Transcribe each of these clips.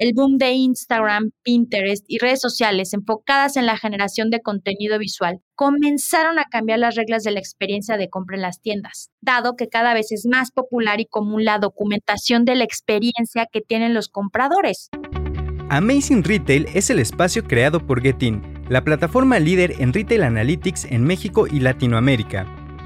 el boom de Instagram, Pinterest y redes sociales enfocadas en la generación de contenido visual comenzaron a cambiar las reglas de la experiencia de compra en las tiendas, dado que cada vez es más popular y común la documentación de la experiencia que tienen los compradores. Amazing Retail es el espacio creado por Getin, la plataforma líder en retail analytics en México y Latinoamérica.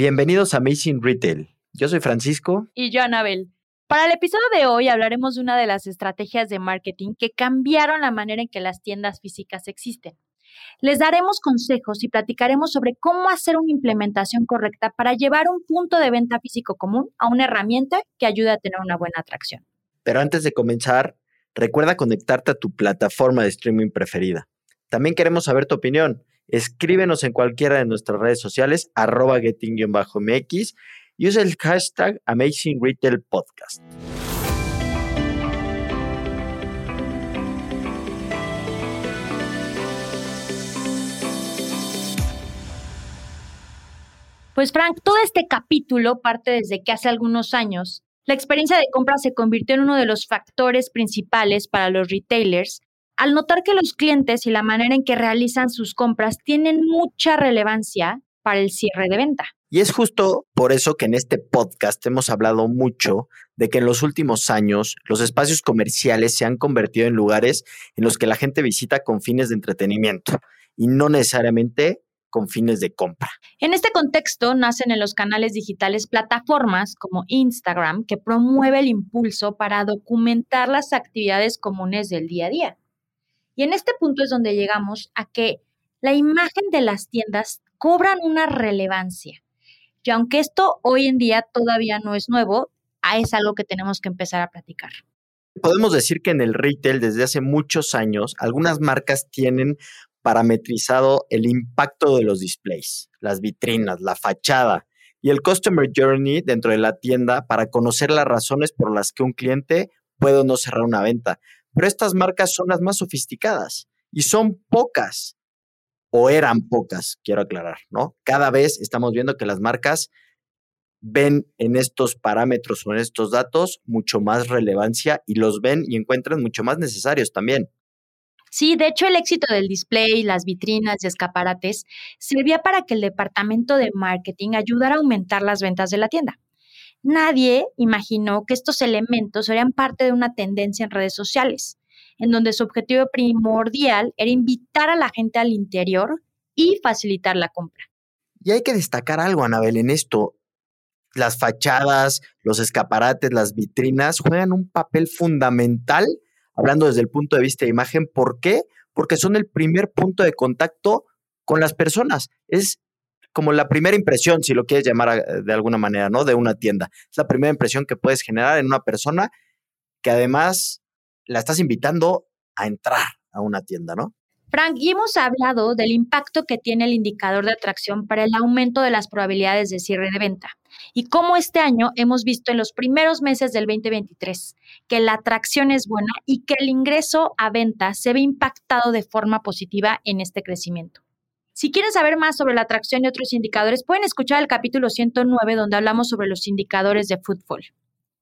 Bienvenidos a Amazing Retail. Yo soy Francisco. Y yo, Anabel. Para el episodio de hoy hablaremos de una de las estrategias de marketing que cambiaron la manera en que las tiendas físicas existen. Les daremos consejos y platicaremos sobre cómo hacer una implementación correcta para llevar un punto de venta físico común a una herramienta que ayude a tener una buena atracción. Pero antes de comenzar, recuerda conectarte a tu plataforma de streaming preferida. También queremos saber tu opinión. Escríbenos en cualquiera de nuestras redes sociales, arroba getting-mx Use el hashtag Amazing Retail Podcast. Pues Frank, todo este capítulo parte desde que hace algunos años la experiencia de compra se convirtió en uno de los factores principales para los retailers al notar que los clientes y la manera en que realizan sus compras tienen mucha relevancia para el cierre de venta. Y es justo por eso que en este podcast hemos hablado mucho de que en los últimos años los espacios comerciales se han convertido en lugares en los que la gente visita con fines de entretenimiento y no necesariamente con fines de compra. En este contexto nacen en los canales digitales plataformas como Instagram que promueve el impulso para documentar las actividades comunes del día a día. Y en este punto es donde llegamos a que la imagen de las tiendas cobran una relevancia y aunque esto hoy en día todavía no es nuevo, es algo que tenemos que empezar a platicar. Podemos decir que en el retail desde hace muchos años algunas marcas tienen parametrizado el impacto de los displays, las vitrinas, la fachada y el customer journey dentro de la tienda para conocer las razones por las que un cliente puede o no cerrar una venta. Pero estas marcas son las más sofisticadas y son pocas o eran pocas, quiero aclarar, ¿no? Cada vez estamos viendo que las marcas ven en estos parámetros o en estos datos mucho más relevancia y los ven y encuentran mucho más necesarios también. Sí, de hecho el éxito del display, las vitrinas y escaparates servía para que el departamento de marketing ayudara a aumentar las ventas de la tienda. Nadie imaginó que estos elementos serían parte de una tendencia en redes sociales en donde su objetivo primordial era invitar a la gente al interior y facilitar la compra. Y hay que destacar algo, Anabel, en esto. Las fachadas, los escaparates, las vitrinas juegan un papel fundamental, hablando desde el punto de vista de imagen. ¿Por qué? Porque son el primer punto de contacto con las personas. Es como la primera impresión, si lo quieres llamar de alguna manera, ¿no? De una tienda. Es la primera impresión que puedes generar en una persona que además la estás invitando a entrar a una tienda, ¿no? Frank, y hemos hablado del impacto que tiene el indicador de atracción para el aumento de las probabilidades de cierre de venta y cómo este año hemos visto en los primeros meses del 2023 que la atracción es buena y que el ingreso a venta se ve impactado de forma positiva en este crecimiento. Si quieren saber más sobre la atracción y otros indicadores, pueden escuchar el capítulo 109 donde hablamos sobre los indicadores de fútbol.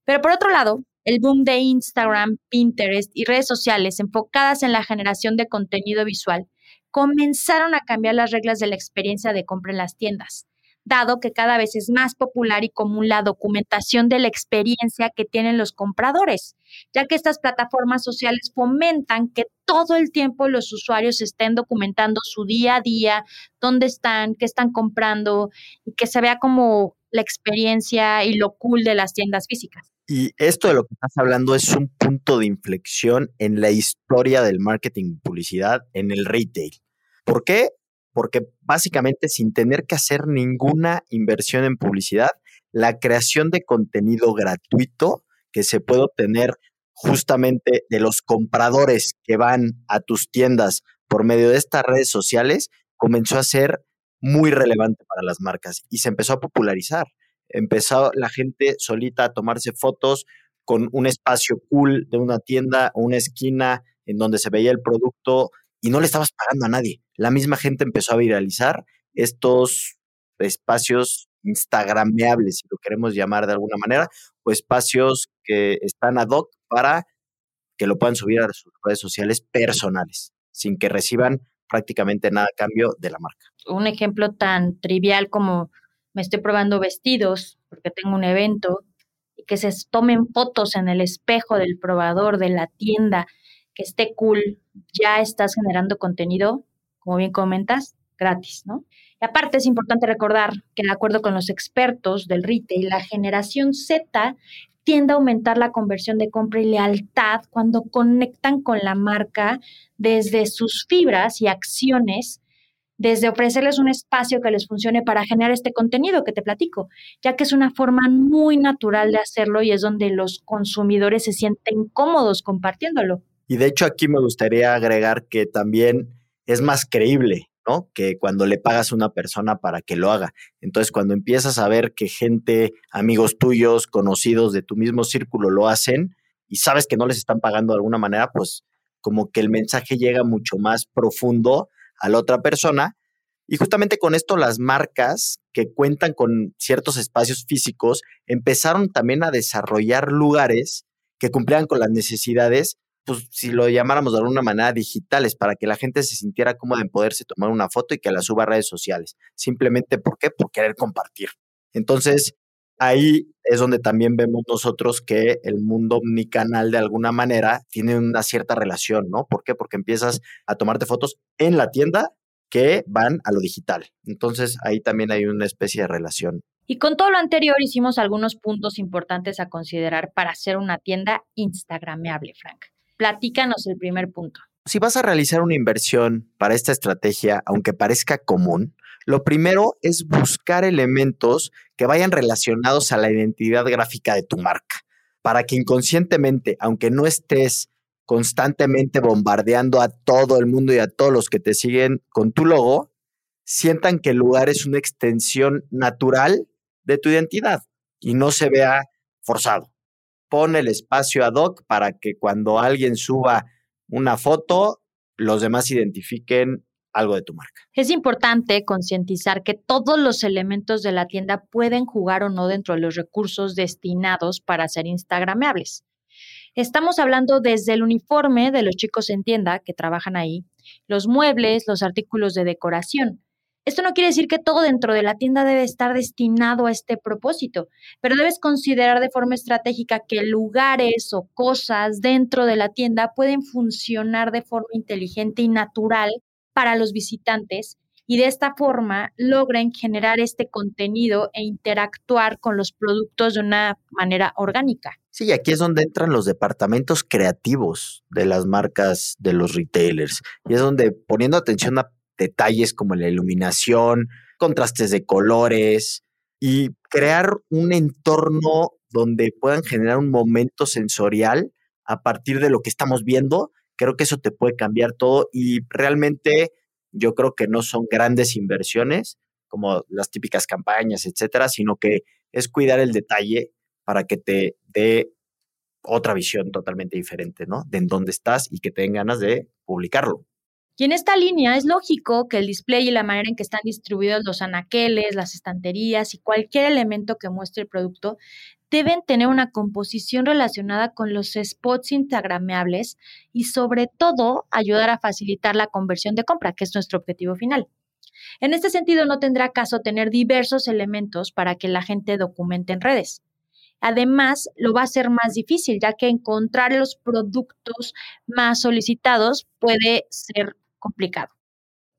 Pero por otro lado, el boom de Instagram, Pinterest y redes sociales enfocadas en la generación de contenido visual comenzaron a cambiar las reglas de la experiencia de compra en las tiendas, dado que cada vez es más popular y común la documentación de la experiencia que tienen los compradores, ya que estas plataformas sociales fomentan que todo el tiempo los usuarios estén documentando su día a día, dónde están, qué están comprando y que se vea como la experiencia y lo cool de las tiendas físicas. Y esto de lo que estás hablando es un punto de inflexión en la historia del marketing y publicidad en el retail. ¿Por qué? Porque básicamente sin tener que hacer ninguna inversión en publicidad, la creación de contenido gratuito que se puede obtener justamente de los compradores que van a tus tiendas por medio de estas redes sociales comenzó a ser muy relevante para las marcas y se empezó a popularizar. Empezó la gente solita a tomarse fotos con un espacio cool de una tienda o una esquina en donde se veía el producto y no le estabas pagando a nadie. La misma gente empezó a viralizar estos espacios instagrameables, si lo queremos llamar de alguna manera, o espacios que están ad hoc para que lo puedan subir a sus redes sociales personales, sin que reciban prácticamente nada a cambio de la marca. Un ejemplo tan trivial como me estoy probando vestidos porque tengo un evento y que se tomen fotos en el espejo del probador de la tienda, que esté cool, ya estás generando contenido, como bien comentas, gratis, ¿no? Y aparte es importante recordar que de acuerdo con los expertos del retail, la generación Z tiende a aumentar la conversión de compra y lealtad cuando conectan con la marca desde sus fibras y acciones, desde ofrecerles un espacio que les funcione para generar este contenido que te platico, ya que es una forma muy natural de hacerlo y es donde los consumidores se sienten cómodos compartiéndolo. Y de hecho aquí me gustaría agregar que también es más creíble que cuando le pagas a una persona para que lo haga. Entonces, cuando empiezas a ver que gente, amigos tuyos, conocidos de tu mismo círculo lo hacen y sabes que no les están pagando de alguna manera, pues como que el mensaje llega mucho más profundo a la otra persona. Y justamente con esto las marcas que cuentan con ciertos espacios físicos empezaron también a desarrollar lugares que cumplían con las necesidades pues si lo llamáramos de alguna manera, digitales, para que la gente se sintiera cómoda en poderse tomar una foto y que la suba a redes sociales. Simplemente, ¿por qué? Por querer compartir. Entonces, ahí es donde también vemos nosotros que el mundo omnicanal de alguna manera tiene una cierta relación, ¿no? ¿Por qué? Porque empiezas a tomarte fotos en la tienda que van a lo digital. Entonces, ahí también hay una especie de relación. Y con todo lo anterior hicimos algunos puntos importantes a considerar para hacer una tienda instagrameable, Frank. Platícanos el primer punto. Si vas a realizar una inversión para esta estrategia, aunque parezca común, lo primero es buscar elementos que vayan relacionados a la identidad gráfica de tu marca, para que inconscientemente, aunque no estés constantemente bombardeando a todo el mundo y a todos los que te siguen con tu logo, sientan que el lugar es una extensión natural de tu identidad y no se vea forzado pone el espacio ad hoc para que cuando alguien suba una foto, los demás identifiquen algo de tu marca. Es importante concientizar que todos los elementos de la tienda pueden jugar o no dentro de los recursos destinados para ser instagrameables. Estamos hablando desde el uniforme de los chicos en tienda que trabajan ahí, los muebles, los artículos de decoración, esto no quiere decir que todo dentro de la tienda debe estar destinado a este propósito, pero debes considerar de forma estratégica que lugares o cosas dentro de la tienda pueden funcionar de forma inteligente y natural para los visitantes y de esta forma logren generar este contenido e interactuar con los productos de una manera orgánica. Sí, aquí es donde entran los departamentos creativos de las marcas de los retailers y es donde poniendo atención a detalles como la iluminación, contrastes de colores y crear un entorno donde puedan generar un momento sensorial a partir de lo que estamos viendo. Creo que eso te puede cambiar todo y realmente yo creo que no son grandes inversiones como las típicas campañas, etcétera, sino que es cuidar el detalle para que te dé otra visión totalmente diferente, ¿no? De en dónde estás y que te ganas de publicarlo. Y en esta línea es lógico que el display y la manera en que están distribuidos los anaqueles, las estanterías y cualquier elemento que muestre el producto deben tener una composición relacionada con los spots instagrameables y sobre todo ayudar a facilitar la conversión de compra, que es nuestro objetivo final. En este sentido, no tendrá caso tener diversos elementos para que la gente documente en redes. Además, lo va a ser más difícil, ya que encontrar los productos más solicitados puede ser complicado.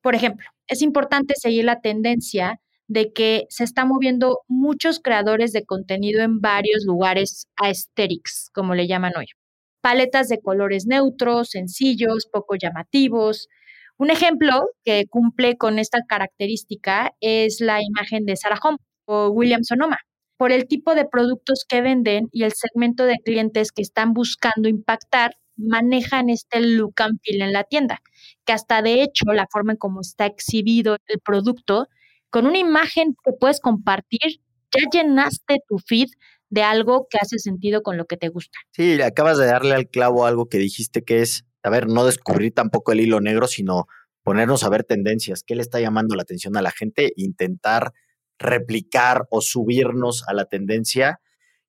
Por ejemplo, es importante seguir la tendencia de que se están moviendo muchos creadores de contenido en varios lugares aesthetics, como le llaman hoy. Paletas de colores neutros, sencillos, poco llamativos. Un ejemplo que cumple con esta característica es la imagen de Sarah Home o William Sonoma. por el tipo de productos que venden y el segmento de clientes que están buscando impactar, manejan este look and feel en la tienda, que hasta de hecho la forma en cómo está exhibido el producto, con una imagen que puedes compartir, ya llenaste tu feed de algo que hace sentido con lo que te gusta. Sí, acabas de darle al clavo algo que dijiste que es, a ver, no descubrir tampoco el hilo negro, sino ponernos a ver tendencias, qué le está llamando la atención a la gente, intentar replicar o subirnos a la tendencia.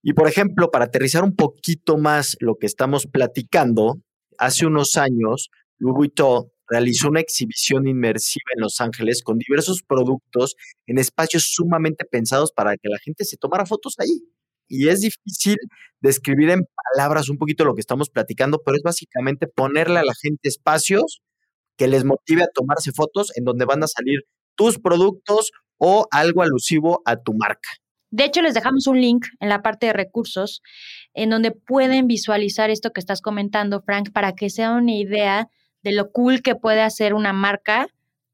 Y por ejemplo, para aterrizar un poquito más lo que estamos platicando, hace unos años, Louis Vuitton realizó una exhibición inmersiva en Los Ángeles con diversos productos en espacios sumamente pensados para que la gente se tomara fotos ahí. Y es difícil describir en palabras un poquito lo que estamos platicando, pero es básicamente ponerle a la gente espacios que les motive a tomarse fotos en donde van a salir tus productos o algo alusivo a tu marca. De hecho, les dejamos un link en la parte de recursos en donde pueden visualizar esto que estás comentando, Frank, para que sea una idea de lo cool que puede hacer una marca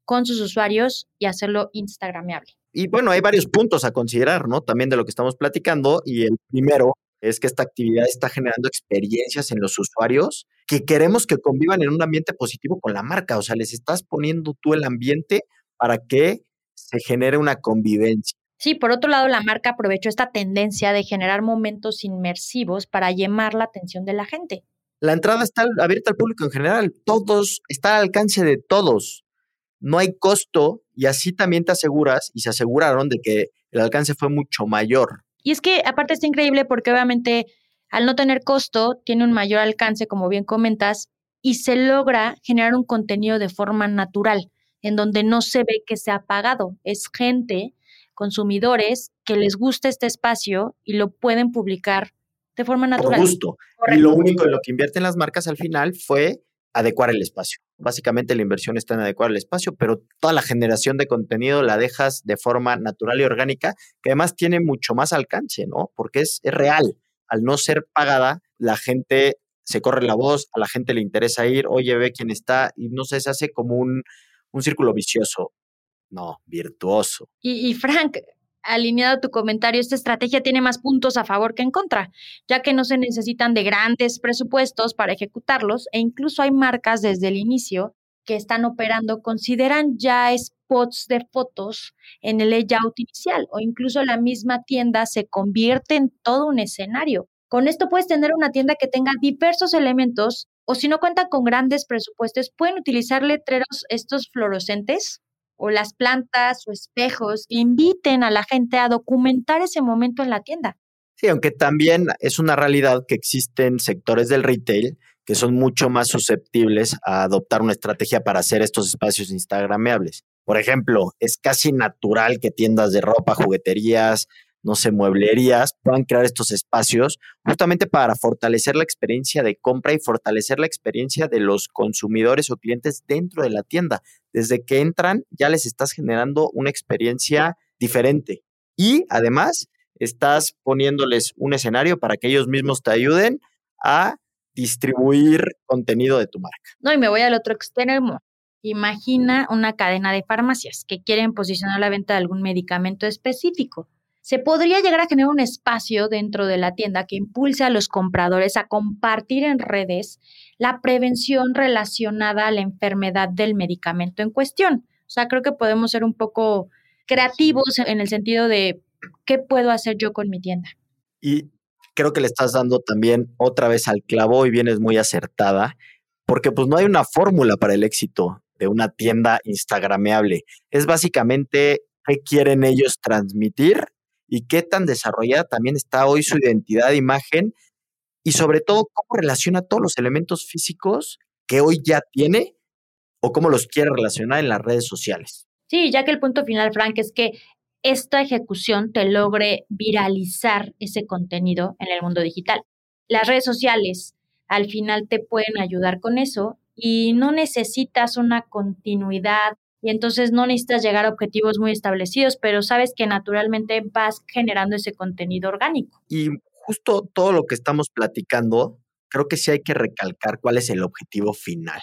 con sus usuarios y hacerlo instagramable. Y bueno, hay varios puntos a considerar, ¿no? También de lo que estamos platicando. Y el primero es que esta actividad está generando experiencias en los usuarios que queremos que convivan en un ambiente positivo con la marca. O sea, les estás poniendo tú el ambiente para que se genere una convivencia. Sí, por otro lado, la marca aprovechó esta tendencia de generar momentos inmersivos para llamar la atención de la gente. La entrada está abierta al público en general, todos, está al alcance de todos. No hay costo y así también te aseguras y se aseguraron de que el alcance fue mucho mayor. Y es que aparte está increíble porque obviamente al no tener costo tiene un mayor alcance, como bien comentas, y se logra generar un contenido de forma natural en donde no se ve que se ha pagado. Es gente, consumidores, que les gusta este espacio y lo pueden publicar de forma natural. Por gusto. Y lo único en lo que invierten las marcas al final fue adecuar el espacio. Básicamente la inversión está en adecuar el espacio, pero toda la generación de contenido la dejas de forma natural y orgánica, que además tiene mucho más alcance, ¿no? Porque es, es real. Al no ser pagada, la gente se corre la voz, a la gente le interesa ir, oye, ve quién está, y no sé, se hace como un, un círculo vicioso. No, virtuoso. Y, Frank, alineado a tu comentario, esta estrategia tiene más puntos a favor que en contra, ya que no se necesitan de grandes presupuestos para ejecutarlos e incluso hay marcas desde el inicio que están operando, consideran ya spots de fotos en el layout inicial o incluso la misma tienda se convierte en todo un escenario. Con esto puedes tener una tienda que tenga diversos elementos o si no cuentan con grandes presupuestos, pueden utilizar letreros estos fluorescentes o las plantas o espejos inviten a la gente a documentar ese momento en la tienda. Sí, aunque también es una realidad que existen sectores del retail que son mucho más susceptibles a adoptar una estrategia para hacer estos espacios instagrameables. Por ejemplo, es casi natural que tiendas de ropa, jugueterías, no sé, mueblerías puedan crear estos espacios justamente para fortalecer la experiencia de compra y fortalecer la experiencia de los consumidores o clientes dentro de la tienda. Desde que entran ya les estás generando una experiencia diferente y además estás poniéndoles un escenario para que ellos mismos te ayuden a distribuir contenido de tu marca. No, y me voy al otro extremo. Imagina una cadena de farmacias que quieren posicionar la venta de algún medicamento específico se podría llegar a generar un espacio dentro de la tienda que impulse a los compradores a compartir en redes la prevención relacionada a la enfermedad del medicamento en cuestión. O sea, creo que podemos ser un poco creativos en el sentido de qué puedo hacer yo con mi tienda. Y creo que le estás dando también otra vez al clavo y vienes muy acertada, porque pues no hay una fórmula para el éxito de una tienda instagrameable. Es básicamente qué quieren ellos transmitir y qué tan desarrollada también está hoy su identidad de imagen y sobre todo cómo relaciona todos los elementos físicos que hoy ya tiene o cómo los quiere relacionar en las redes sociales. Sí, ya que el punto final, Frank, es que esta ejecución te logre viralizar ese contenido en el mundo digital. Las redes sociales al final te pueden ayudar con eso y no necesitas una continuidad y entonces no necesitas llegar a objetivos muy establecidos, pero sabes que naturalmente vas generando ese contenido orgánico. Y justo todo lo que estamos platicando, creo que sí hay que recalcar cuál es el objetivo final.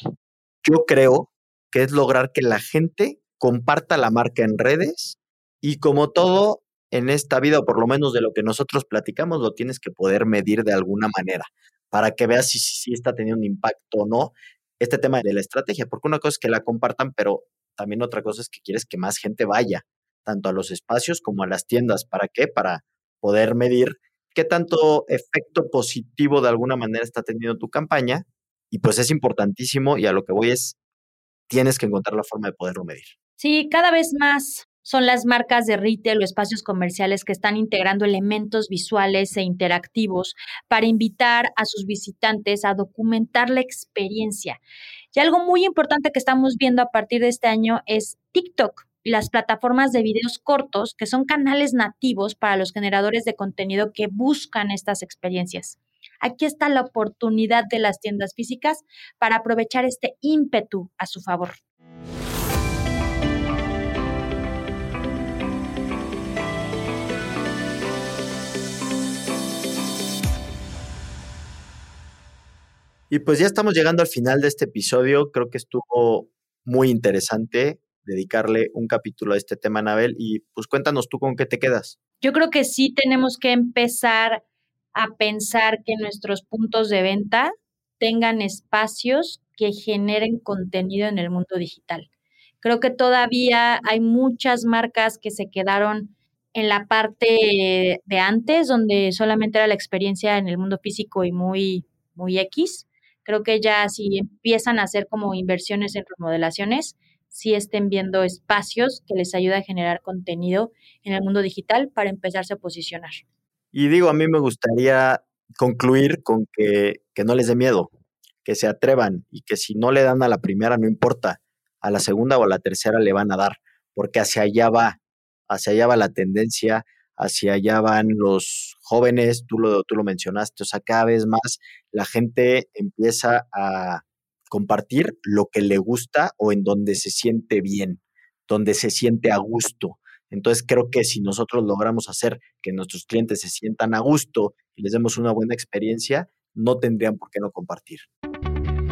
Yo creo que es lograr que la gente comparta la marca en redes y como todo en esta vida, o por lo menos de lo que nosotros platicamos, lo tienes que poder medir de alguna manera para que veas si, si, está teniendo un impacto o no este tema de la estrategia, porque una cosa es que la compartan, pero también otra cosa es que quieres que más gente vaya, tanto a los espacios como a las tiendas. ¿Para qué? Para poder medir qué tanto efecto positivo de alguna manera está teniendo tu campaña. Y pues es importantísimo y a lo que voy es, tienes que encontrar la forma de poderlo medir. Sí, cada vez más son las marcas de retail o espacios comerciales que están integrando elementos visuales e interactivos para invitar a sus visitantes a documentar la experiencia. Y algo muy importante que estamos viendo a partir de este año es TikTok y las plataformas de videos cortos, que son canales nativos para los generadores de contenido que buscan estas experiencias. Aquí está la oportunidad de las tiendas físicas para aprovechar este ímpetu a su favor. Y pues ya estamos llegando al final de este episodio. Creo que estuvo muy interesante dedicarle un capítulo a este tema, Anabel. Y pues cuéntanos tú con qué te quedas. Yo creo que sí tenemos que empezar a pensar que nuestros puntos de venta tengan espacios que generen contenido en el mundo digital. Creo que todavía hay muchas marcas que se quedaron en la parte de antes, donde solamente era la experiencia en el mundo físico y muy, muy X creo que ya si empiezan a hacer como inversiones en remodelaciones, sí estén viendo espacios que les ayuda a generar contenido en el mundo digital para empezarse a posicionar. Y digo, a mí me gustaría concluir con que, que no les dé miedo, que se atrevan y que si no le dan a la primera, no importa, a la segunda o a la tercera le van a dar, porque hacia allá va, hacia allá va la tendencia, hacia allá van los jóvenes, tú lo, tú lo mencionaste, o sea, cada vez más la gente empieza a compartir lo que le gusta o en donde se siente bien, donde se siente a gusto. Entonces creo que si nosotros logramos hacer que nuestros clientes se sientan a gusto y les demos una buena experiencia, no tendrían por qué no compartir.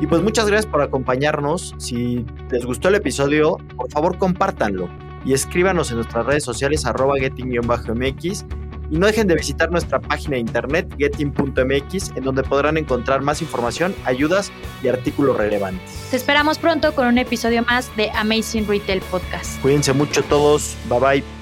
Y pues muchas gracias por acompañarnos. Si les gustó el episodio, por favor compártanlo y escríbanos en nuestras redes sociales arroba getting-mx y no dejen de visitar nuestra página de internet getting.mx en donde podrán encontrar más información, ayudas y artículos relevantes. Te esperamos pronto con un episodio más de Amazing Retail Podcast. Cuídense mucho todos, bye bye.